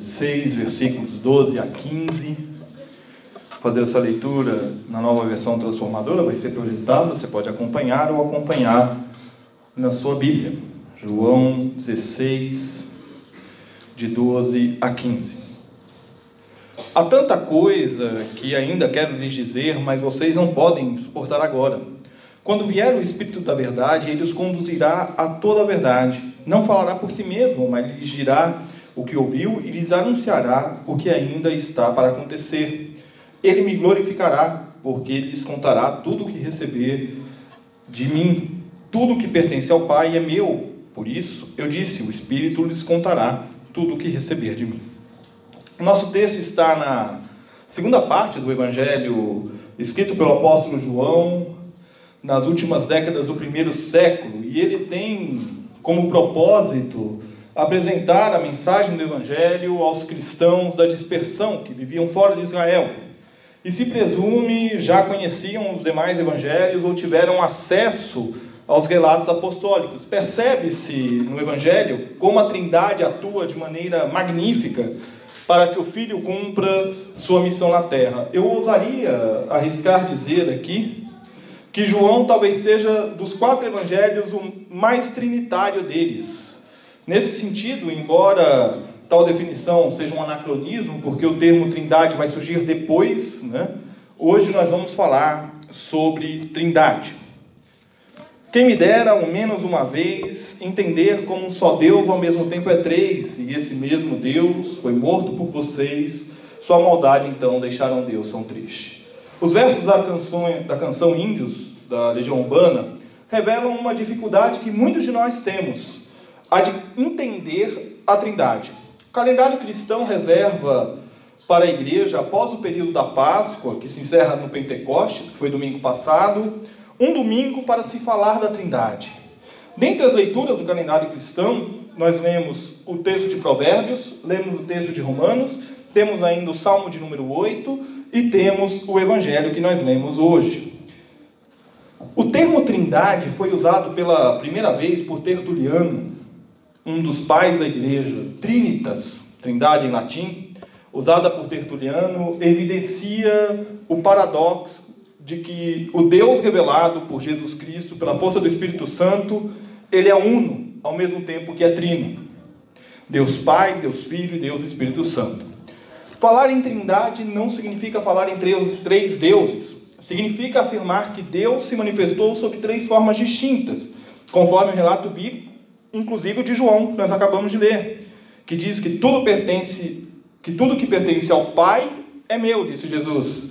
6, versículos 12 a 15. Fazer essa leitura na nova versão transformadora vai ser projetada, você pode acompanhar ou acompanhar na sua Bíblia. João 16, de 12 a 15. Há tanta coisa que ainda quero lhes dizer, mas vocês não podem suportar agora. Quando vier o Espírito da Verdade, ele os conduzirá a toda a verdade. Não falará por si mesmo, mas lhes dirá o que ouviu e lhes anunciará o que ainda está para acontecer. Ele me glorificará, porque lhes contará tudo o que receber de mim. Tudo o que pertence ao Pai é meu. Por isso, eu disse: o Espírito lhes contará tudo o que receber de mim. Nosso texto está na segunda parte do Evangelho escrito pelo apóstolo João, nas últimas décadas do primeiro século, e ele tem como propósito apresentar a mensagem do Evangelho aos cristãos da dispersão que viviam fora de Israel. E se presume já conheciam os demais evangelhos ou tiveram acesso aos relatos apostólicos. Percebe-se no Evangelho como a Trindade atua de maneira magnífica para que o Filho cumpra sua missão na terra. Eu ousaria arriscar dizer aqui que João talvez seja dos quatro evangelhos o mais trinitário deles. Nesse sentido, embora tal definição seja um anacronismo, porque o termo trindade vai surgir depois, né? hoje nós vamos falar sobre trindade. Quem me dera, ao menos uma vez, entender como um só Deus ao mesmo tempo é três, e esse mesmo Deus foi morto por vocês, sua maldade então deixaram Deus tão triste. Os versos da canção, da canção Índios, da Legião Urbana, revelam uma dificuldade que muitos de nós temos a de entender a Trindade. O calendário cristão reserva para a igreja, após o período da Páscoa, que se encerra no Pentecostes, que foi domingo passado, um domingo para se falar da Trindade. Dentre as leituras do calendário cristão, nós lemos o texto de Provérbios, lemos o texto de Romanos, temos ainda o Salmo de número 8 e temos o Evangelho que nós lemos hoje. O termo Trindade foi usado pela primeira vez por Tertuliano um dos pais da igreja, Trinitas, trindade em latim, usada por Tertuliano, evidencia o paradoxo de que o Deus revelado por Jesus Cristo, pela força do Espírito Santo, ele é uno, ao mesmo tempo que é trino. Deus Pai, Deus Filho e Deus Espírito Santo. Falar em trindade não significa falar em três, três deuses. Significa afirmar que Deus se manifestou sob três formas distintas, conforme o relato bíblico inclusive o de João, que nós acabamos de ler, que diz que tudo pertence, que tudo que pertence ao Pai é meu, disse Jesus.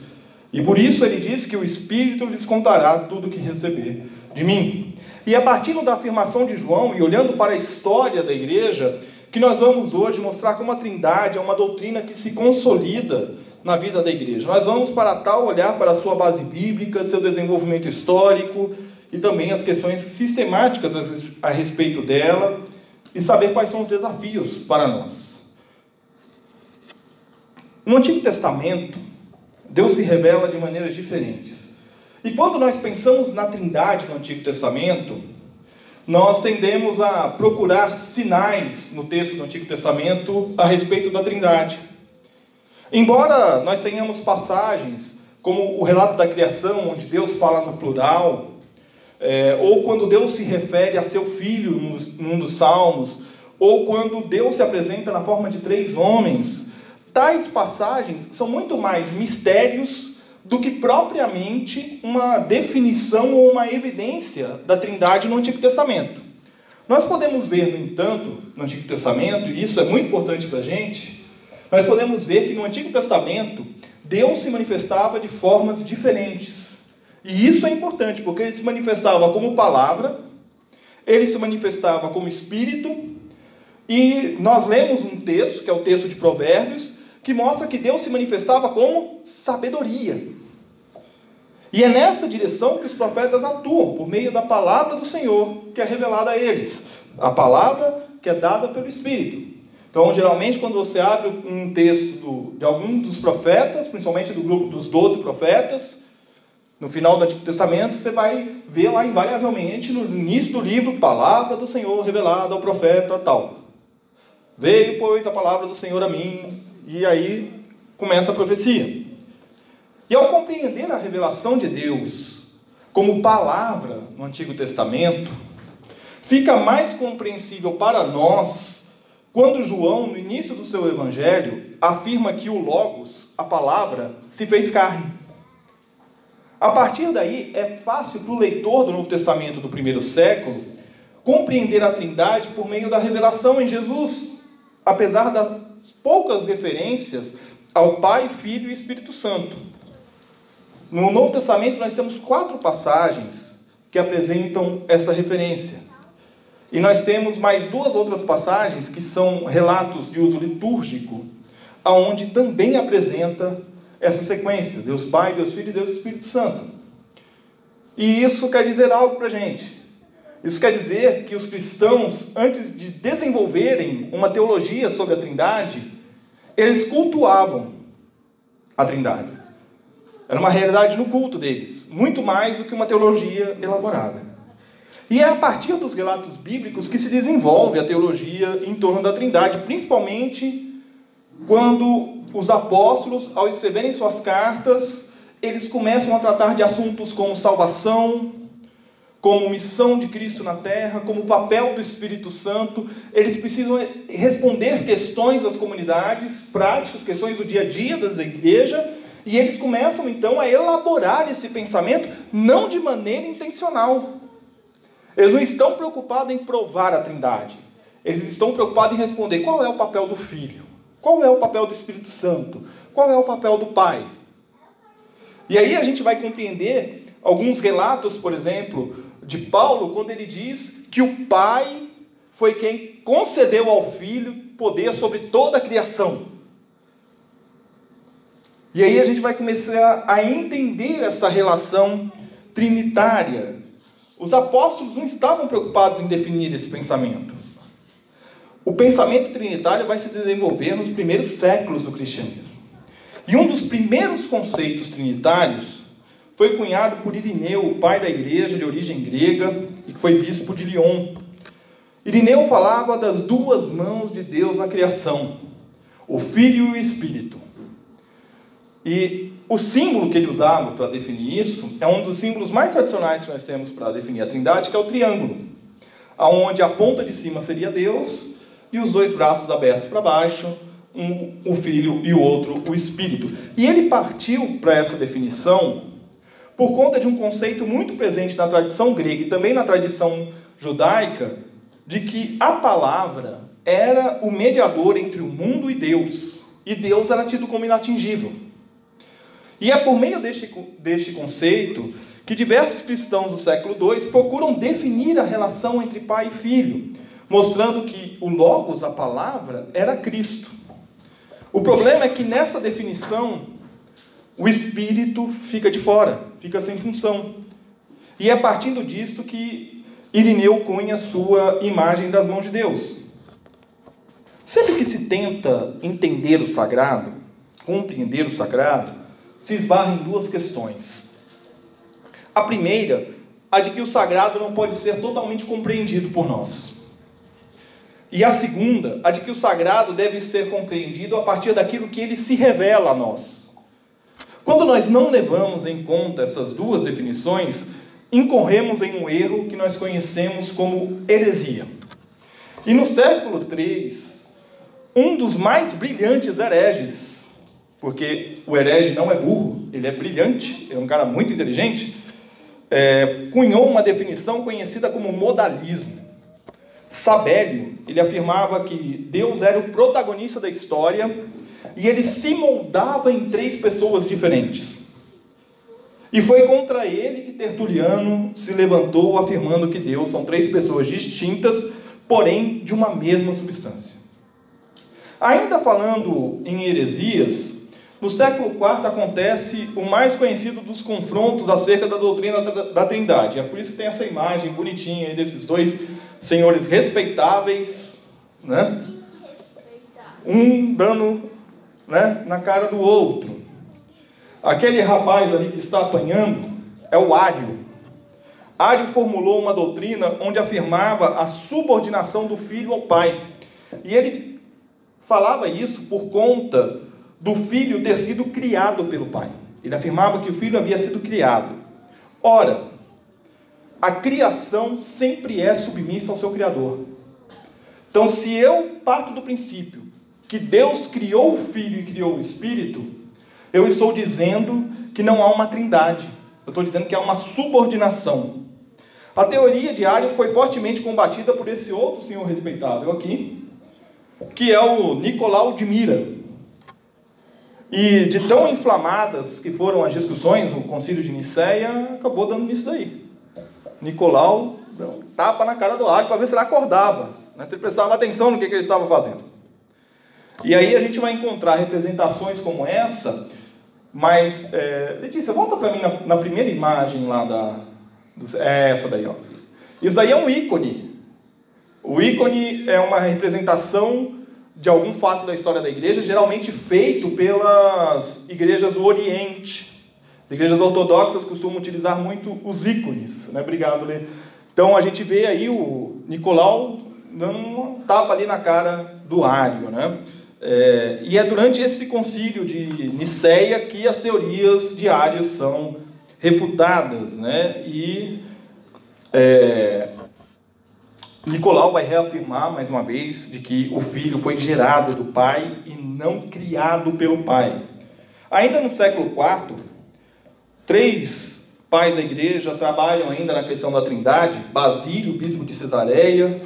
E por isso ele diz que o Espírito lhes contará tudo que receber de mim. E a partir da afirmação de João e olhando para a história da igreja, que nós vamos hoje mostrar como a Trindade é uma doutrina que se consolida na vida da igreja. Nós vamos para tal olhar para a sua base bíblica, seu desenvolvimento histórico, e também as questões sistemáticas a respeito dela e saber quais são os desafios para nós. No Antigo Testamento, Deus se revela de maneiras diferentes. E quando nós pensamos na Trindade no Antigo Testamento, nós tendemos a procurar sinais no texto do Antigo Testamento a respeito da Trindade. Embora nós tenhamos passagens, como o relato da criação, onde Deus fala no plural, é, ou quando Deus se refere a seu filho num dos salmos, ou quando Deus se apresenta na forma de três homens. Tais passagens são muito mais mistérios do que propriamente uma definição ou uma evidência da Trindade no Antigo Testamento. Nós podemos ver, no entanto, no Antigo Testamento, e isso é muito importante para a gente, nós podemos ver que no Antigo Testamento Deus se manifestava de formas diferentes. E isso é importante, porque ele se manifestava como palavra, ele se manifestava como espírito, e nós lemos um texto, que é o texto de Provérbios, que mostra que Deus se manifestava como sabedoria. E é nessa direção que os profetas atuam, por meio da palavra do Senhor que é revelada a eles. A palavra que é dada pelo Espírito. Então, geralmente, quando você abre um texto de algum dos profetas, principalmente do grupo dos doze profetas, no final do Antigo Testamento, você vai ver lá invariavelmente, no início do livro, palavra do Senhor revelada ao profeta tal. Veio, pois, a palavra do Senhor a mim, e aí começa a profecia. E ao compreender a revelação de Deus como palavra no Antigo Testamento, fica mais compreensível para nós quando João, no início do seu evangelho, afirma que o Logos, a palavra, se fez carne. A partir daí, é fácil para o leitor do Novo Testamento do primeiro século compreender a Trindade por meio da revelação em Jesus, apesar das poucas referências ao Pai, Filho e Espírito Santo. No Novo Testamento, nós temos quatro passagens que apresentam essa referência. E nós temos mais duas outras passagens que são relatos de uso litúrgico, aonde também apresenta essa sequência: Deus Pai, Deus Filho e Deus Espírito Santo. E isso quer dizer algo para a gente. Isso quer dizer que os cristãos, antes de desenvolverem uma teologia sobre a Trindade, eles cultuavam a Trindade. Era uma realidade no culto deles, muito mais do que uma teologia elaborada. E é a partir dos relatos bíblicos que se desenvolve a teologia em torno da Trindade, principalmente quando os apóstolos, ao escreverem suas cartas, eles começam a tratar de assuntos como salvação, como missão de Cristo na terra, como papel do Espírito Santo. Eles precisam responder questões das comunidades, práticas, questões do dia a dia da igreja, e eles começam então a elaborar esse pensamento, não de maneira intencional, eles não estão preocupados em provar a Trindade. Eles estão preocupados em responder qual é o papel do Filho, qual é o papel do Espírito Santo, qual é o papel do Pai. E aí a gente vai compreender alguns relatos, por exemplo, de Paulo, quando ele diz que o Pai foi quem concedeu ao Filho poder sobre toda a criação. E aí a gente vai começar a entender essa relação trinitária os apóstolos não estavam preocupados em definir esse pensamento. O pensamento trinitário vai se desenvolver nos primeiros séculos do cristianismo. E um dos primeiros conceitos trinitários foi cunhado por Irineu, o pai da igreja de origem grega e que foi bispo de Lyon. Irineu falava das duas mãos de Deus na criação, o Filho e o Espírito. E o símbolo que ele usava para definir isso é um dos símbolos mais tradicionais que nós temos para definir a Trindade, que é o triângulo, aonde a ponta de cima seria Deus e os dois braços abertos para baixo, um, o Filho e o outro o Espírito. E ele partiu para essa definição por conta de um conceito muito presente na tradição grega e também na tradição judaica, de que a palavra era o mediador entre o mundo e Deus, e Deus era tido como inatingível. E é por meio deste, deste conceito que diversos cristãos do século II procuram definir a relação entre pai e filho, mostrando que o Logos, a palavra, era Cristo. O problema é que nessa definição, o espírito fica de fora, fica sem função. E é partindo disto que Irineu cunha sua imagem das mãos de Deus. Sempre que se tenta entender o sagrado, compreender o sagrado, se esbarra em duas questões. A primeira, a de que o sagrado não pode ser totalmente compreendido por nós. E a segunda, a de que o sagrado deve ser compreendido a partir daquilo que ele se revela a nós. Quando nós não levamos em conta essas duas definições, incorremos em um erro que nós conhecemos como heresia. E no século III, um dos mais brilhantes hereges porque o herege não é burro, ele é brilhante, é um cara muito inteligente, é, cunhou uma definição conhecida como modalismo. Sabélio, ele afirmava que Deus era o protagonista da história e ele se moldava em três pessoas diferentes. E foi contra ele que Tertuliano se levantou afirmando que Deus são três pessoas distintas, porém de uma mesma substância. Ainda falando em heresias, no século IV acontece o mais conhecido dos confrontos acerca da doutrina da Trindade. É por isso que tem essa imagem bonitinha desses dois senhores respeitáveis, né? um dando né, na cara do outro. Aquele rapaz ali que está apanhando é o Ário. Ário formulou uma doutrina onde afirmava a subordinação do filho ao pai. E ele falava isso por conta do filho ter sido criado pelo pai. Ele afirmava que o filho havia sido criado. Ora, a criação sempre é submissa ao seu Criador. Então, se eu parto do princípio que Deus criou o Filho e criou o Espírito, eu estou dizendo que não há uma trindade. Eu estou dizendo que há uma subordinação. A teoria de Arius foi fortemente combatida por esse outro senhor respeitável aqui, que é o Nicolau de Mira. E de tão inflamadas que foram as discussões, o concílio de Nicéia acabou dando nisso daí. Nicolau deu um tapa na cara do Ari para ver se ele acordava, né? se ele prestava atenção no que, que ele estava fazendo. E aí a gente vai encontrar representações como essa, mas, é, Letícia, volta para mim na, na, primeira imagem lá da. É essa daí, ó. Isso aí é um ícone. O ícone é uma representação de algum fato da história da igreja, geralmente feito pelas igrejas do Oriente. As igrejas ortodoxas costumam utilizar muito os ícones. Né? Obrigado, Lê. Então a gente vê aí o Nicolau dando um tapa ali na cara do Ário. Né? É, e é durante esse concílio de Niceia que as teorias de Ário são refutadas. Né? E é, Nicolau vai reafirmar mais uma vez de que o filho foi gerado do pai e não criado pelo pai. Ainda no século IV, três pais da igreja trabalham ainda na questão da Trindade: Basílio, bispo de Cesareia,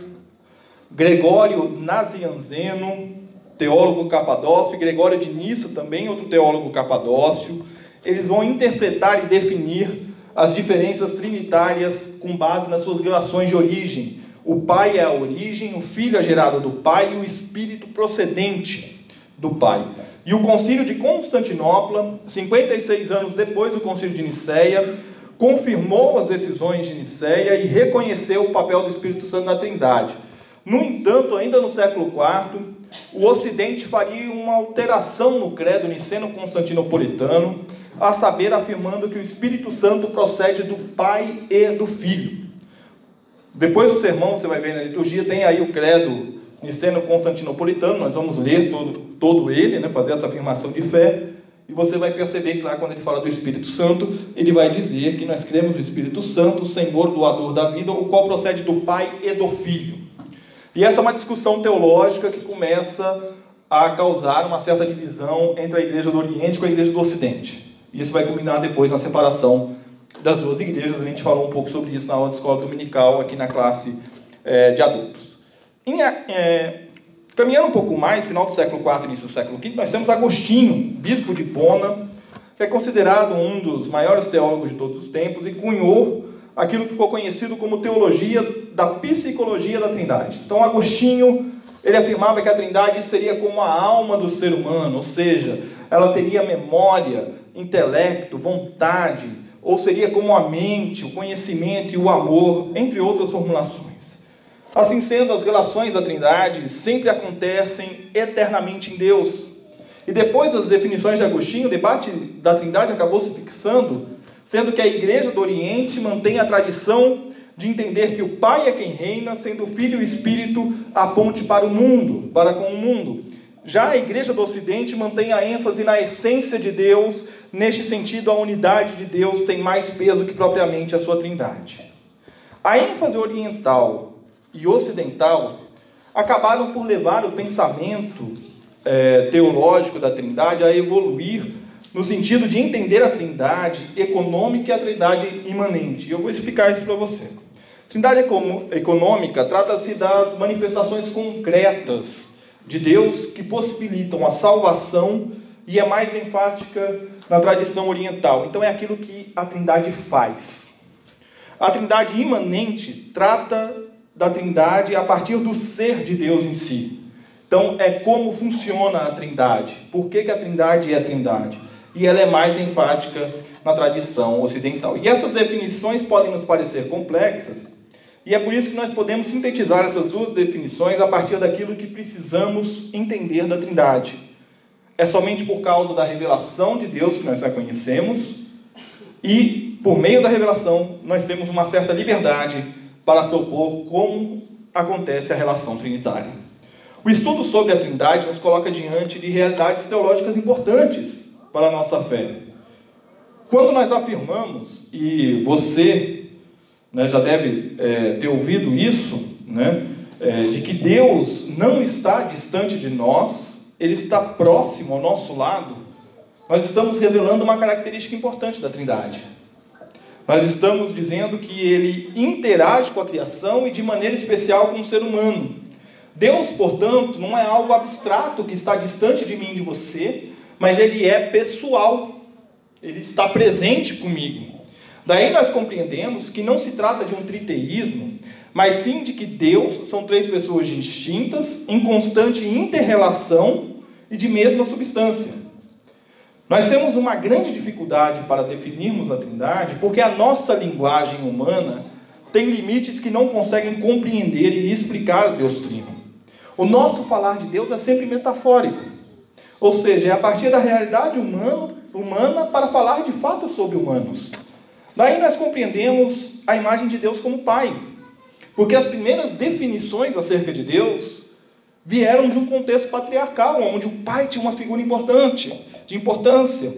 Gregório Nazianzeno, teólogo capadócio, e Gregório de Nissa, também outro teólogo capadócio. Eles vão interpretar e definir as diferenças trinitárias com base nas suas relações de origem o Pai é a origem, o Filho é gerado do Pai e o Espírito procedente do Pai. E o Concílio de Constantinopla, 56 anos depois do Concílio de Nicéia, confirmou as decisões de Nicéia e reconheceu o papel do Espírito Santo na Trindade. No entanto, ainda no século IV, o Ocidente faria uma alteração no credo niceno-constantinopolitano, a saber, afirmando que o Espírito Santo procede do Pai e do Filho. Depois do sermão, você vai ver na liturgia, tem aí o credo niceno-constantinopolitano, nós vamos ler todo, todo ele, né, fazer essa afirmação de fé, e você vai perceber que lá quando ele fala do Espírito Santo, ele vai dizer que nós cremos no Espírito Santo, Senhor doador da vida, o qual procede do Pai e do Filho. E essa é uma discussão teológica que começa a causar uma certa divisão entre a igreja do Oriente e a igreja do Ocidente. Isso vai culminar depois na separação das duas igrejas. A gente falou um pouco sobre isso na aula de escola dominical, aqui na classe é, de adultos. Em, é, caminhando um pouco mais, final do século IV, início do século V, nós temos Agostinho, bispo de Pona, que é considerado um dos maiores teólogos de todos os tempos e cunhou aquilo que ficou conhecido como teologia da psicologia da Trindade. Então, Agostinho ele afirmava que a Trindade seria como a alma do ser humano, ou seja, ela teria memória, intelecto, vontade, ou seria como a mente, o conhecimento e o amor, entre outras formulações. Assim sendo, as relações da Trindade sempre acontecem eternamente em Deus. E depois das definições de Agostinho, o debate da Trindade acabou se fixando, sendo que a Igreja do Oriente mantém a tradição de entender que o Pai é quem reina, sendo o Filho e o Espírito a ponte para o mundo, para com o mundo. Já a igreja do Ocidente mantém a ênfase na essência de Deus, neste sentido, a unidade de Deus tem mais peso que propriamente a sua trindade. A ênfase oriental e ocidental acabaram por levar o pensamento é, teológico da trindade a evoluir no sentido de entender a trindade econômica e a trindade imanente. Eu vou explicar isso para você. Trindade econômica trata-se das manifestações concretas de Deus que possibilitam a salvação e é mais enfática na tradição oriental. Então é aquilo que a Trindade faz. A Trindade imanente trata da Trindade a partir do ser de Deus em si. Então, é como funciona a Trindade. Por que, que a Trindade é a Trindade? E ela é mais enfática na tradição ocidental. E essas definições podem nos parecer complexas, e é por isso que nós podemos sintetizar essas duas definições a partir daquilo que precisamos entender da Trindade. É somente por causa da revelação de Deus que nós a conhecemos, e por meio da revelação nós temos uma certa liberdade para propor como acontece a relação trinitária. O estudo sobre a Trindade nos coloca diante de realidades teológicas importantes para a nossa fé. Quando nós afirmamos, e você né, já deve é, ter ouvido isso, né, é, de que Deus não está distante de nós, Ele está próximo ao nosso lado, nós estamos revelando uma característica importante da Trindade. Nós estamos dizendo que Ele interage com a criação e de maneira especial com o ser humano. Deus, portanto, não é algo abstrato que está distante de mim e de você, mas Ele é pessoal. Ele está presente comigo. Daí nós compreendemos que não se trata de um triteísmo, mas sim de que Deus são três pessoas distintas, em constante interrelação e de mesma substância. Nós temos uma grande dificuldade para definirmos a Trindade, porque a nossa linguagem humana tem limites que não conseguem compreender e explicar Deus Trino. O nosso falar de Deus é sempre metafórico, ou seja, é a partir da realidade humana, humana para falar de fato sobre humanos. Daí nós compreendemos a imagem de Deus como Pai, porque as primeiras definições acerca de Deus vieram de um contexto patriarcal, onde o pai tinha uma figura importante, de importância.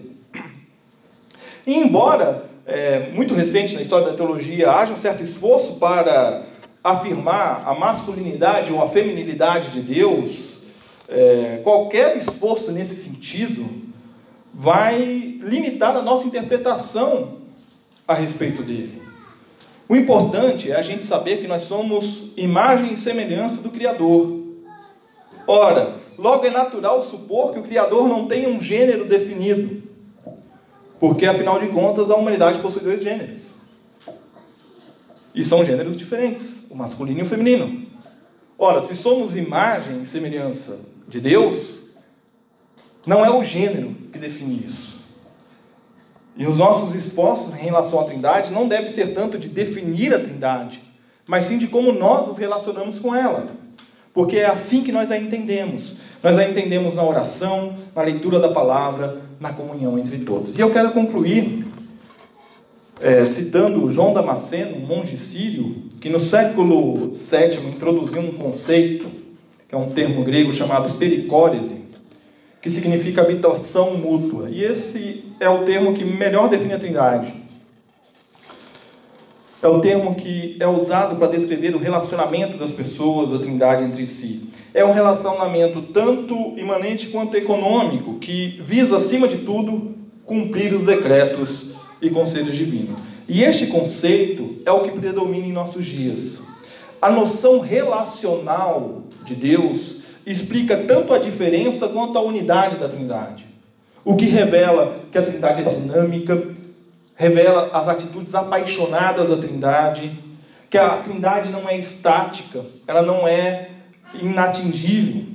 E embora é, muito recente na história da teologia haja um certo esforço para afirmar a masculinidade ou a feminilidade de Deus, é, qualquer esforço nesse sentido vai limitar a nossa interpretação a respeito dele. O importante é a gente saber que nós somos imagem e semelhança do Criador. Ora, logo é natural supor que o Criador não tenha um gênero definido, porque afinal de contas a humanidade possui dois gêneros. E são gêneros diferentes, o masculino e o feminino. Ora, se somos imagem e semelhança de Deus, não é o gênero que define isso. E os nossos esforços em relação à Trindade não devem ser tanto de definir a Trindade, mas sim de como nós nos relacionamos com ela. Porque é assim que nós a entendemos. Nós a entendemos na oração, na leitura da palavra, na comunhão entre todos. E eu quero concluir é, citando João Damasceno, um monge sírio, que no século VII introduziu um conceito, que é um termo grego chamado pericórese, que significa habitação mútua. E esse é o termo que melhor define a Trindade. É o termo que é usado para descrever o relacionamento das pessoas, a Trindade entre si. É um relacionamento tanto imanente quanto econômico, que visa, acima de tudo, cumprir os decretos e conselhos divinos. E este conceito é o que predomina em nossos dias. A noção relacional de Deus explica tanto a diferença quanto a unidade da Trindade. O que revela que a Trindade é dinâmica, revela as atitudes apaixonadas da Trindade, que a Trindade não é estática, ela não é inatingível.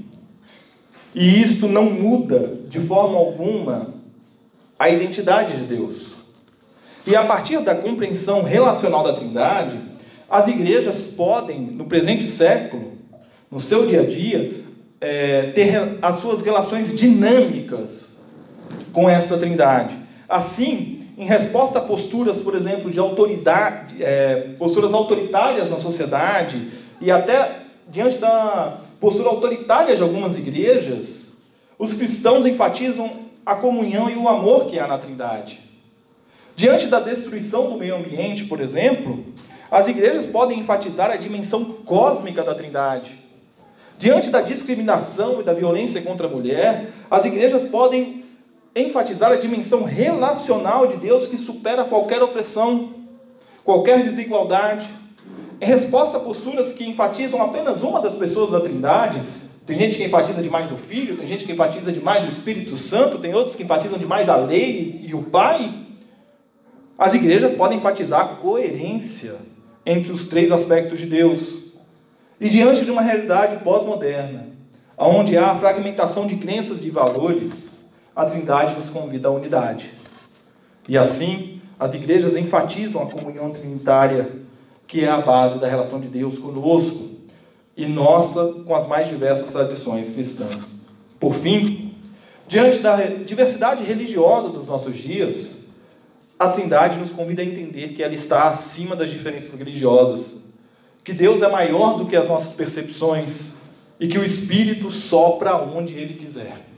E isto não muda de forma alguma a identidade de Deus. E a partir da compreensão relacional da Trindade, as igrejas podem, no presente século, no seu dia a dia, é, ter as suas relações dinâmicas com esta trindade. Assim, em resposta a posturas, por exemplo, de autoridade, é, posturas autoritárias na sociedade, e até diante da postura autoritária de algumas igrejas, os cristãos enfatizam a comunhão e o amor que há na Trindade. Diante da destruição do meio ambiente, por exemplo, as igrejas podem enfatizar a dimensão cósmica da Trindade, Diante da discriminação e da violência contra a mulher, as igrejas podem enfatizar a dimensão relacional de Deus que supera qualquer opressão, qualquer desigualdade. Em resposta a posturas que enfatizam apenas uma das pessoas da Trindade, tem gente que enfatiza demais o Filho, tem gente que enfatiza demais o Espírito Santo, tem outros que enfatizam demais a lei e o Pai. As igrejas podem enfatizar a coerência entre os três aspectos de Deus, e diante de uma realidade pós-moderna, Onde há fragmentação de crenças e de valores, a Trindade nos convida à unidade. E assim, as igrejas enfatizam a comunhão trinitária, que é a base da relação de Deus conosco e nossa com as mais diversas tradições cristãs. Por fim, diante da diversidade religiosa dos nossos dias, a Trindade nos convida a entender que ela está acima das diferenças religiosas, que Deus é maior do que as nossas percepções e que o Espírito sopra onde Ele quiser.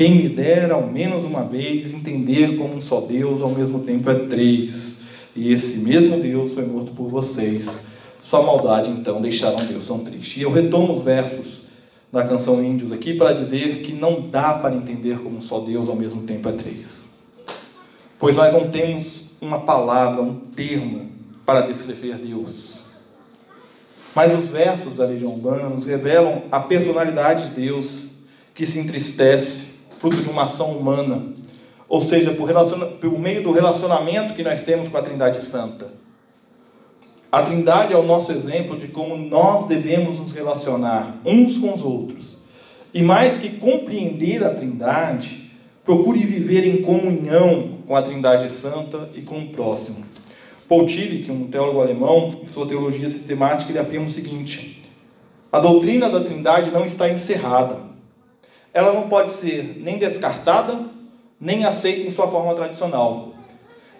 Quem me dera, ao menos uma vez, entender como um só Deus ao mesmo tempo é três, e esse mesmo Deus foi morto por vocês. Sua maldade, então, deixaram Deus tão triste. E eu retomo os versos da canção Índios aqui para dizer que não dá para entender como um só Deus ao mesmo tempo é três. Pois nós não temos uma palavra, um termo para descrever Deus. Mas os versos da Legião Urbana nos revelam a personalidade de Deus que se entristece, fruto de uma ação humana, ou seja, por, por meio do relacionamento que nós temos com a Trindade Santa. A Trindade é o nosso exemplo de como nós devemos nos relacionar uns com os outros. E mais que compreender a Trindade, procure viver em comunhão com a Trindade Santa e com o próximo. Paul Tillich, um teólogo alemão, em sua teologia sistemática, ele afirma o seguinte: a doutrina da Trindade não está encerrada. Ela não pode ser nem descartada, nem aceita em sua forma tradicional.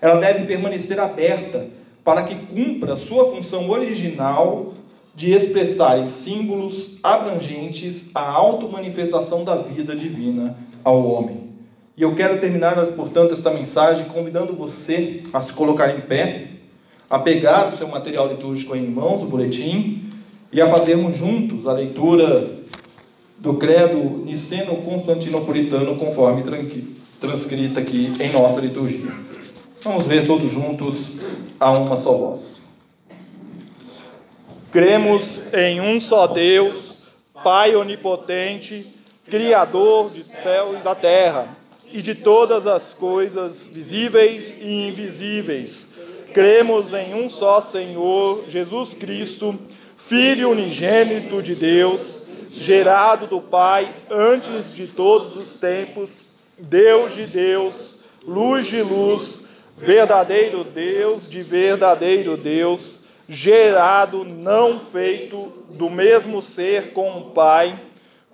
Ela deve permanecer aberta para que cumpra sua função original de expressar em símbolos abrangentes a auto-manifestação da vida divina ao homem. E eu quero terminar, portanto, essa mensagem convidando você a se colocar em pé a pegar o seu material litúrgico em mãos, o boletim, e a fazermos juntos a leitura do credo niceno-constantinopolitano, conforme transcrita aqui em nossa liturgia. Vamos ver todos juntos a uma só voz. Cremos em um só Deus, Pai onipotente, Criador do céu e da terra, e de todas as coisas visíveis e invisíveis Cremos em um só Senhor, Jesus Cristo, Filho unigênito de Deus, gerado do Pai antes de todos os tempos, Deus de Deus, luz de luz, verdadeiro Deus de verdadeiro Deus, gerado, não feito, do mesmo ser com o Pai,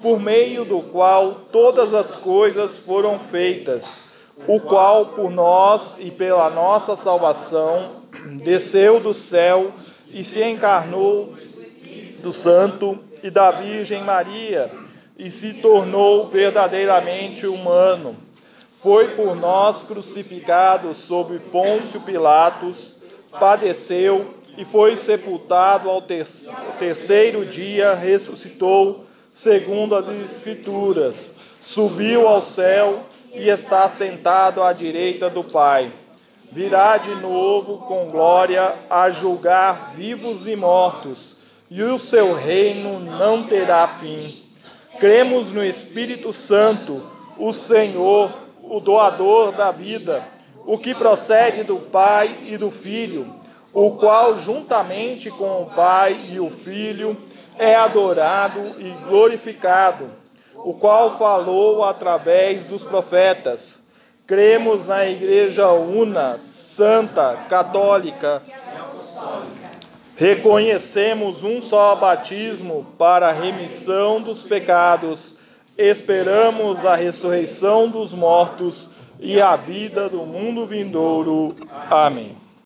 por meio do qual todas as coisas foram feitas o qual por nós e pela nossa salvação desceu do céu e se encarnou do Santo e da Virgem Maria e se tornou verdadeiramente humano. Foi por nós crucificado sob Pôncio Pilatos, padeceu e foi sepultado ao terceiro dia, ressuscitou, segundo as Escrituras, subiu ao céu e está sentado à direita do Pai. Virá de novo com glória a julgar vivos e mortos, e o seu reino não terá fim. Cremos no Espírito Santo, o Senhor, o doador da vida, o que procede do Pai e do Filho, o qual, juntamente com o Pai e o Filho, é adorado e glorificado o qual falou através dos profetas. Cremos na Igreja una, santa, católica. Reconhecemos um só batismo para a remissão dos pecados. Esperamos a ressurreição dos mortos e a vida do mundo vindouro. Amém.